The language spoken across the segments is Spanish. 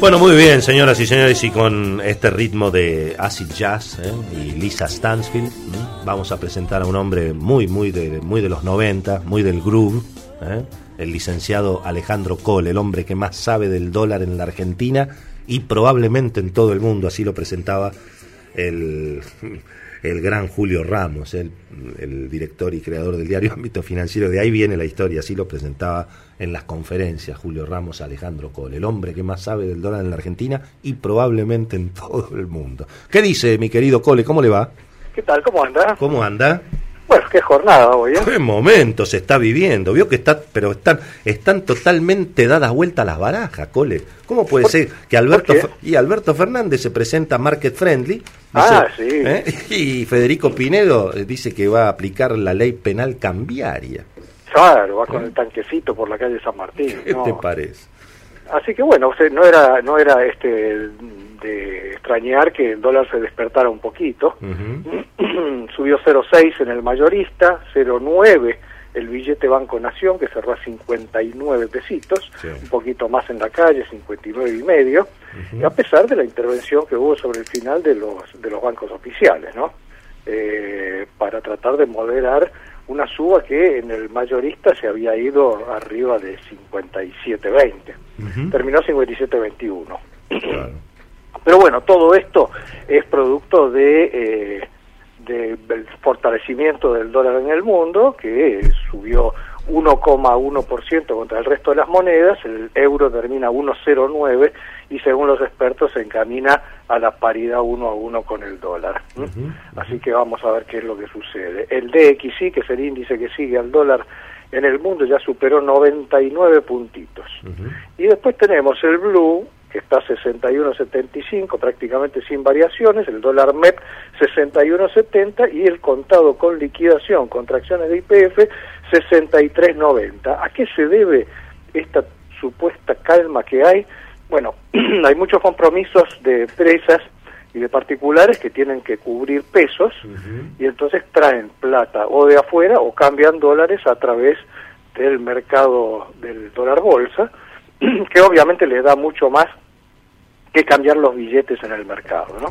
Bueno, muy bien, señoras y señores, y con este ritmo de acid jazz ¿eh? y Lisa Stansfield, vamos a presentar a un hombre muy, muy de, muy de los 90, muy del groove, ¿eh? el licenciado Alejandro Cole, el hombre que más sabe del dólar en la Argentina y probablemente en todo el mundo, así lo presentaba el el gran Julio Ramos, el, el, director y creador del diario Ámbito Financiero. De ahí viene la historia, así lo presentaba en las conferencias Julio Ramos Alejandro Cole, el hombre que más sabe del dólar en la Argentina y probablemente en todo el mundo. ¿Qué dice mi querido Cole? ¿Cómo le va? ¿Qué tal? ¿Cómo anda? ¿Cómo anda? Bueno, qué jornada hoy, ¿eh? Qué momento se está viviendo. Vio que está, pero están, están totalmente dadas vueltas las barajas, Cole. ¿Cómo puede ser que Alberto y Alberto Fernández se presenta market friendly? ah, sí. ¿eh? Y Federico Pinedo dice que va a aplicar la ley penal cambiaria. Claro, va con el tanquecito por la calle San Martín. ¿Qué te parece? Así que bueno, no era, no era este de extrañar que el dólar se despertara un poquito. Subió 0,6 en el mayorista, 0,9 el billete Banco Nación, que cerró a 59 pesitos, un poquito más en la calle, 59 y medio, a pesar de la intervención que hubo sobre el final de los, de los bancos oficiales, ¿no? Eh, para tratar de moderar una suba que en el mayorista se había ido arriba de 57.20. Terminó 57.21. Claro. Pero bueno, todo esto es producto de, eh, del fortalecimiento del dólar en el mundo, que subió 1,1% contra el resto de las monedas, el euro termina 1,09 y según los expertos se encamina a la paridad 1 a 1 con el dólar. Así que vamos a ver qué es lo que sucede. El DXY, que es el índice que sigue al dólar en el mundo, ya superó 99 puntitos. Y después tenemos el blue, que está a 61.75 prácticamente sin variaciones, el dólar MEP 61.70 y el contado con liquidación, contracciones de IPF 63.90. ¿A qué se debe esta supuesta calma que hay? Bueno, hay muchos compromisos de empresas y de particulares que tienen que cubrir pesos y entonces traen plata o de afuera o cambian dólares a través del mercado del dólar bolsa que obviamente le da mucho más que cambiar los billetes en el mercado, ¿no?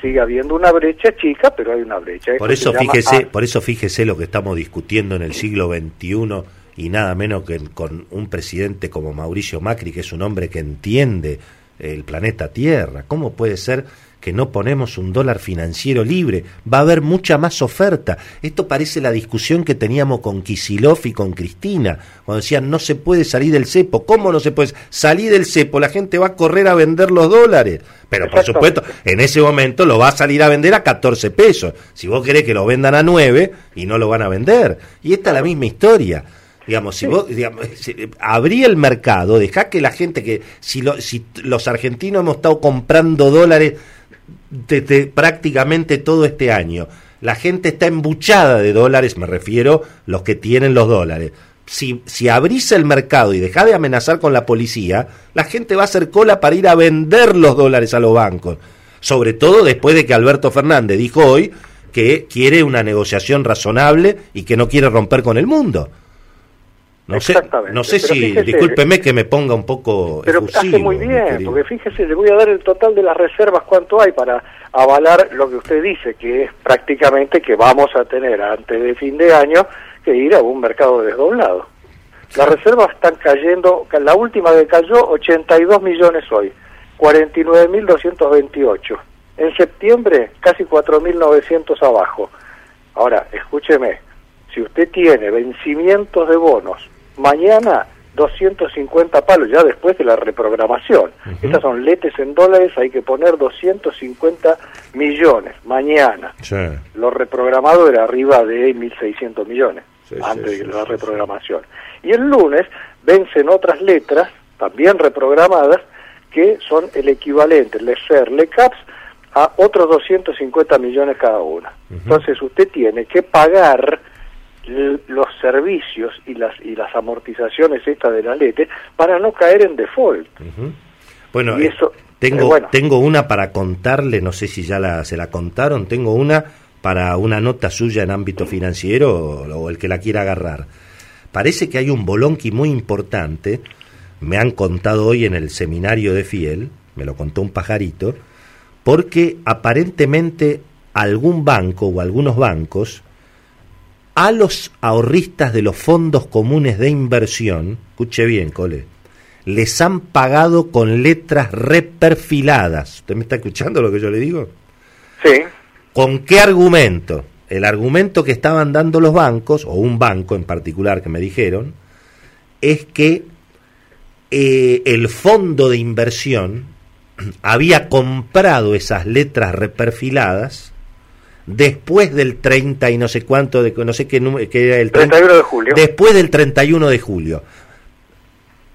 Sigue habiendo una brecha chica, pero hay una brecha. Por eso fíjese, por eso fíjese lo que estamos discutiendo en el siglo XXI y nada menos que con un presidente como Mauricio Macri, que es un hombre que entiende el planeta Tierra. ¿Cómo puede ser que no ponemos un dólar financiero libre, va a haber mucha más oferta. Esto parece la discusión que teníamos con Kisilov y con Cristina, cuando decían no se puede salir del cepo. ¿Cómo no se puede salir del cepo? La gente va a correr a vender los dólares. Pero por supuesto, en ese momento lo va a salir a vender a 14 pesos. Si vos querés que lo vendan a 9 y no lo van a vender. Y esta es la misma historia. Digamos, si vos digamos, abrí el mercado, dejá que la gente que, si, lo, si los argentinos hemos estado comprando dólares desde prácticamente todo este año. La gente está embuchada de dólares, me refiero los que tienen los dólares. Si, si abrís el mercado y dejás de amenazar con la policía, la gente va a hacer cola para ir a vender los dólares a los bancos. Sobre todo después de que Alberto Fernández dijo hoy que quiere una negociación razonable y que no quiere romper con el mundo. No sé, no sé si, discúlpeme que me ponga un poco. Pero hace muy bien, porque fíjese, le voy a dar el total de las reservas, cuánto hay para avalar lo que usted dice, que es prácticamente que vamos a tener antes de fin de año que ir a un mercado desdoblado. Las reservas están cayendo, la última que cayó 82 millones hoy, 49.228. En septiembre casi 4.900 abajo. Ahora, escúcheme, si usted tiene vencimientos de bonos mañana 250 palos ya después de la reprogramación. Estas son letes en dólares, hay que poner 250 millones mañana. Lo reprogramado era arriba de 1.600 millones antes de la reprogramación. Y el lunes vencen otras letras, también reprogramadas, que son el equivalente, le SER, le CAPS, a otros 250 millones cada una. Entonces usted tiene que pagar los servicios y las y las amortizaciones estas de la lete para no caer en default. Bueno, y eso, tengo tengo una para contarle, no sé si ya la, se la contaron, tengo una para una nota suya en ámbito financiero o, el que la quiera agarrar. Parece que hay un bolonqui muy importante, me han contado hoy en el seminario de Fiel, me lo contó un pajarito, porque aparentemente algún banco o algunos bancos a los ahorristas de los fondos comunes de inversión, escuche bien, cole, les han pagado con letras reperfiladas. ¿Usted me está escuchando lo que yo le digo? Sí. ¿Con qué argumento? El argumento que estaban dando los bancos, o un banco en particular que me dijeron, es que eh, el fondo de inversión había comprado esas letras reperfiladas después del 30 y no sé cuánto, de, no sé qué número, que era el 31 de julio. Después del 31 de julio.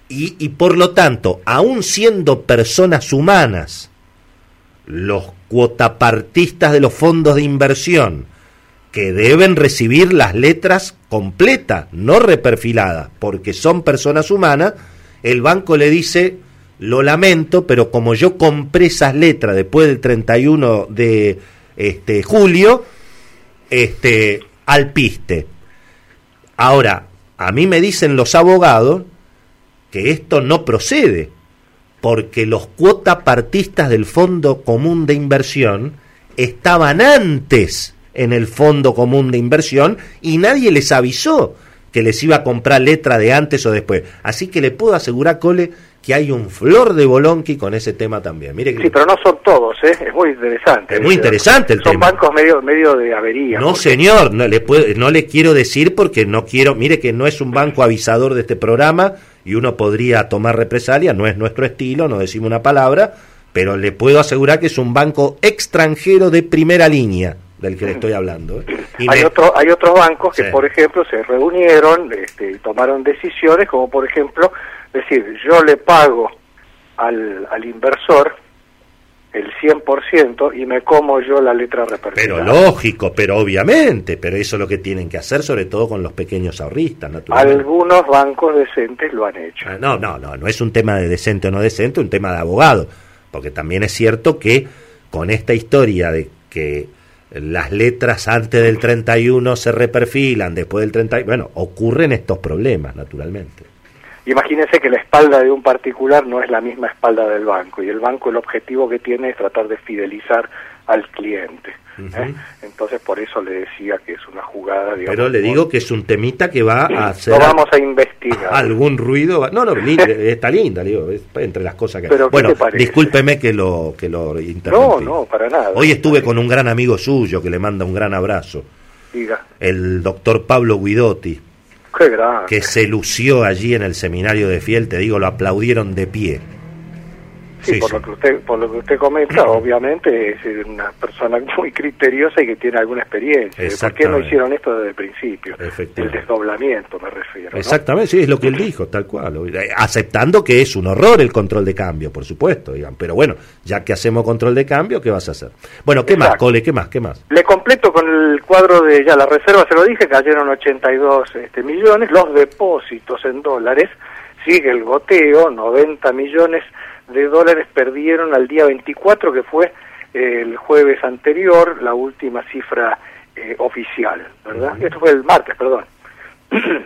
Y, y por lo tanto, aún siendo personas humanas, los cuotapartistas de los fondos de inversión, que deben recibir las letras completas, no reperfiladas, porque son personas humanas, el banco le dice, lo lamento, pero como yo compré esas letras después del 31 de este, julio, este, al piste. Ahora, a mí me dicen los abogados que esto no procede, porque los cuotapartistas del Fondo Común de Inversión estaban antes en el Fondo Común de Inversión y nadie les avisó que les iba a comprar letra de antes o después. Así que le puedo asegurar, Cole, que hay un flor de bolonqui con ese tema también. Mire que sí, pero no son todos, ¿eh? es muy interesante. Es muy interesante el son tema. Son bancos medio, medio de avería. No, porque... señor, no le, puedo, no le quiero decir porque no quiero, mire que no es un banco avisador de este programa y uno podría tomar represalia, no es nuestro estilo, no decimos una palabra, pero le puedo asegurar que es un banco extranjero de primera línea del que le estoy hablando. ¿eh? Y hay, me... otro, hay otros bancos que, sí. por ejemplo, se reunieron este, y tomaron decisiones, como por ejemplo, decir, yo le pago al, al inversor el 100% y me como yo la letra repercutida. Pero lógico, pero obviamente, pero eso es lo que tienen que hacer, sobre todo con los pequeños ahorristas. Algunos bancos decentes lo han hecho. Ah, no, no, no, no es un tema de decente o no decente, un tema de abogado, porque también es cierto que con esta historia de que las letras antes del 31 se reperfilan, después del 31, bueno, ocurren estos problemas, naturalmente. Imagínense que la espalda de un particular no es la misma espalda del banco y el banco el objetivo que tiene es tratar de fidelizar al cliente. Uh -huh. ¿eh? Entonces por eso le decía que es una jugada. Digamos, Pero le digo que es un temita que va a hacer. No vamos a investigar. Algún ruido. No, no, está linda, digo, es entre las cosas que. Pero, bueno, discúlpeme que lo que lo No, no, para nada. Hoy estuve con un gran amigo suyo que le manda un gran abrazo. Diga. El doctor Pablo Guidotti. Qué grande. Que se lució allí en el seminario de Fiel, te digo, lo aplaudieron de pie. Sí, sí, por. Lo que usted, por lo que usted comenta, obviamente es una persona muy criteriosa y que tiene alguna experiencia. ¿Por qué no hicieron esto desde el principio? El desdoblamiento, me refiero. ¿no? Exactamente, sí, es lo que él dijo, tal cual. Aceptando que es un horror el control de cambio, por supuesto. Digan. Pero bueno, ya que hacemos control de cambio, ¿qué vas a hacer? Bueno, ¿qué Exacto. más, Cole? ¿Qué más? ¿Qué más? Le completo con el cuadro de ya la reserva, se lo dije, cayeron 82 este, millones. Los depósitos en dólares, sigue el goteo, 90 millones de dólares perdieron al día 24, que fue eh, el jueves anterior, la última cifra eh, oficial, ¿verdad? Uh -huh. Esto fue el martes, perdón.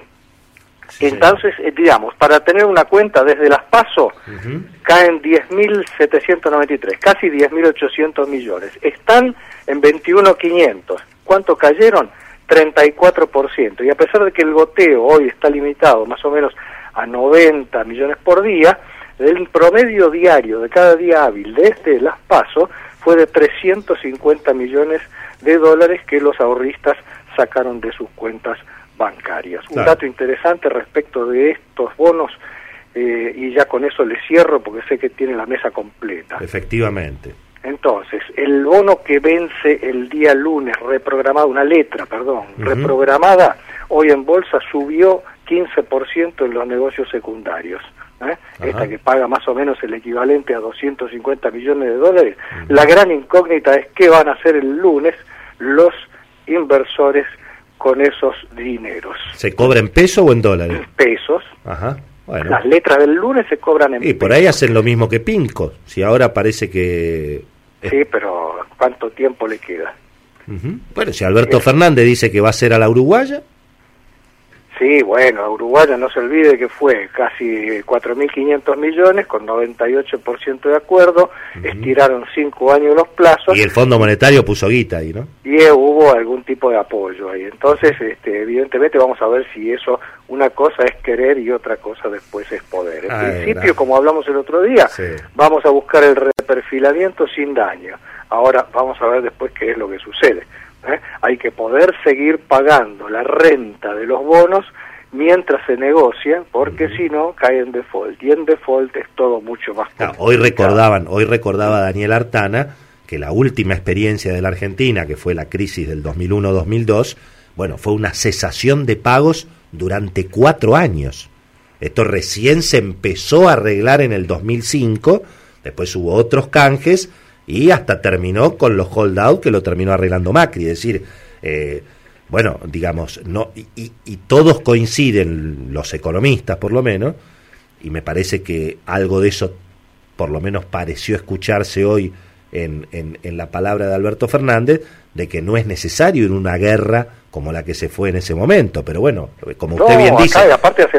sí, Entonces, eh, digamos, para tener una cuenta desde las PASO, uh -huh. caen 10.793, casi 10.800 millones. Están en 21.500. ¿Cuánto cayeron? 34%. Y a pesar de que el goteo hoy está limitado más o menos a 90 millones por día, el promedio diario de cada día hábil desde las PASO fue de 350 millones de dólares que los ahorristas sacaron de sus cuentas bancarias. Claro. Un dato interesante respecto de estos bonos, eh, y ya con eso le cierro porque sé que tiene la mesa completa. Efectivamente. Entonces, el bono que vence el día lunes, reprogramada, una letra, perdón, uh -huh. reprogramada, hoy en bolsa subió 15% en los negocios secundarios. ¿eh? esta que paga más o menos el equivalente a 250 millones de dólares. Uh -huh. La gran incógnita es qué van a hacer el lunes los inversores con esos dineros. ¿Se cobra en peso o en dólares? Pesos. Ajá. Bueno. Las letras del lunes se cobran en Y por ahí hacen lo mismo que Pinco. Si ahora parece que... Sí, pero ¿cuánto tiempo le queda? Uh -huh. Bueno, si Alberto sí. Fernández dice que va a ser a la Uruguaya... Sí, bueno, Uruguaya no se olvide que fue casi 4.500 millones con 98% de acuerdo, estiraron cinco años los plazos. Y el Fondo Monetario puso guita ahí, ¿no? Y hubo algún tipo de apoyo ahí. Entonces, este, evidentemente vamos a ver si eso, una cosa es querer y otra cosa después es poder. En principio, como hablamos el otro día, vamos a buscar el reperfilamiento sin daño. Ahora vamos a ver después qué es lo que sucede. ¿eh? Hay que poder seguir pagando la renta de los bonos mientras se negocia, porque si no cae en default y en default es todo mucho más complicado. hoy recordaban, hoy recordaba Daniel Artana que la última experiencia de la Argentina, que fue la crisis del 2001-2002, bueno, fue una cesación de pagos durante cuatro años. Esto recién se empezó a arreglar en el 2005, después hubo otros canjes y hasta terminó con los holdout que lo terminó arreglando Macri. Es decir, eh, bueno, digamos, no y, y, todos coinciden, los economistas por lo menos, y me parece que algo de eso por lo menos pareció escucharse hoy en, en, en la palabra de Alberto Fernández, de que no es necesario en una guerra como la que se fue en ese momento, pero bueno, como usted bien dice,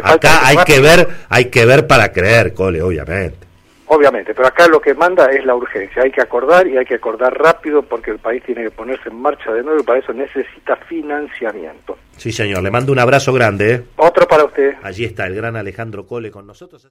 acá hay que ver, hay que ver para creer, Cole, obviamente. Obviamente, pero acá lo que manda es la urgencia. Hay que acordar y hay que acordar rápido porque el país tiene que ponerse en marcha de nuevo y para eso necesita financiamiento. Sí, señor. Le mando un abrazo grande. ¿eh? Otro para usted. Allí está el gran Alejandro Cole con nosotros.